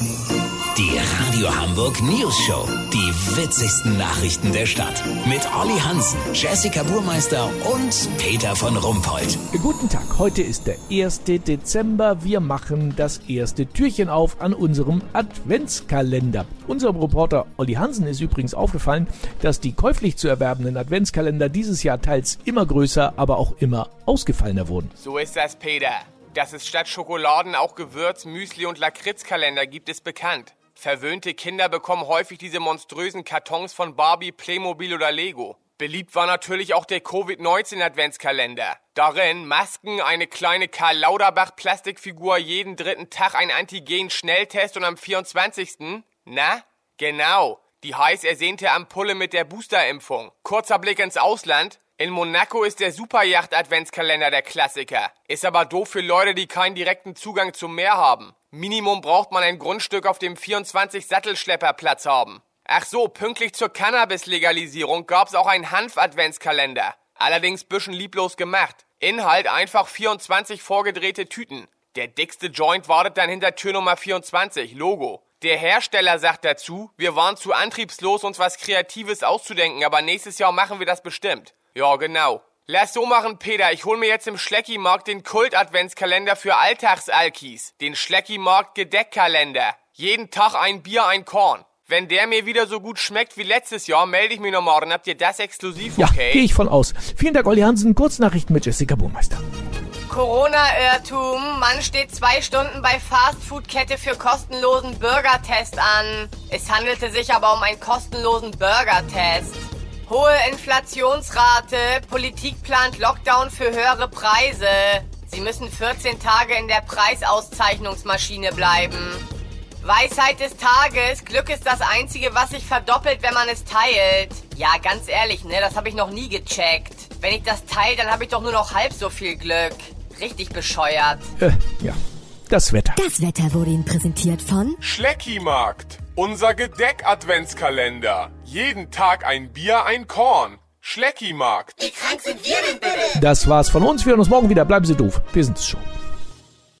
Die Radio Hamburg News Show. Die witzigsten Nachrichten der Stadt. Mit Olli Hansen, Jessica Burmeister und Peter von Rumpold. Guten Tag, heute ist der 1. Dezember. Wir machen das erste Türchen auf an unserem Adventskalender. Unserem Reporter Olli Hansen ist übrigens aufgefallen, dass die käuflich zu erwerbenden Adventskalender dieses Jahr teils immer größer, aber auch immer ausgefallener wurden. So ist das, Peter. Dass es statt Schokoladen auch Gewürz, Müsli und Lakritzkalender gibt, ist bekannt. Verwöhnte Kinder bekommen häufig diese monströsen Kartons von Barbie, Playmobil oder Lego. Beliebt war natürlich auch der Covid-19 -Adventskalender. Darin Masken, eine kleine Karl Lauterbach Plastikfigur, jeden dritten Tag ein Antigen-Schnelltest und am 24. Na? Genau. Die heiß ersehnte Ampulle mit der Boosterimpfung. Kurzer Blick ins Ausland. In Monaco ist der Superjacht-Adventskalender der Klassiker. Ist aber doof für Leute, die keinen direkten Zugang zum Meer haben. Minimum braucht man ein Grundstück auf dem 24 Sattelschlepperplatz haben. Ach so, pünktlich zur Cannabis-Legalisierung gab's auch einen Hanf-Adventskalender. Allerdings bisschen lieblos gemacht. Inhalt einfach 24 vorgedrehte Tüten. Der dickste Joint wartet dann hinter Tür Nummer 24, Logo. Der Hersteller sagt dazu, wir waren zu antriebslos, uns was Kreatives auszudenken, aber nächstes Jahr machen wir das bestimmt. Ja, genau. Lass so machen, Peter. Ich hol mir jetzt im Schlecki-Markt den Kult-Adventskalender für Alltagsalkis. Den Schlecki-Markt-Gedeckkalender. Jeden Tag ein Bier, ein Korn. Wenn der mir wieder so gut schmeckt wie letztes Jahr, melde ich mich noch morgen. Habt ihr das exklusiv, Ja, okay? gehe ich von aus. Vielen Dank, Olli Hansen. Kurznachrichten mit Jessica Burmeister. Corona-Irrtum. Mann steht zwei Stunden bei Fastfood-Kette für kostenlosen Bürgertest an. Es handelte sich aber um einen kostenlosen Burgertest. Hohe Inflationsrate. Politik plant Lockdown für höhere Preise. Sie müssen 14 Tage in der Preisauszeichnungsmaschine bleiben. Weisheit des Tages. Glück ist das Einzige, was sich verdoppelt, wenn man es teilt. Ja, ganz ehrlich, ne, das habe ich noch nie gecheckt. Wenn ich das teile, dann habe ich doch nur noch halb so viel Glück. Richtig bescheuert. Äh, ja, das Wetter. Das Wetter wurde Ihnen präsentiert von Schleckimarkt. Unser Gedeck-Adventskalender. Jeden Tag ein Bier, ein Korn. Schleckimarkt. Das war's von uns. Wir hören uns morgen wieder. Bleiben Sie doof. Wir sind es schon.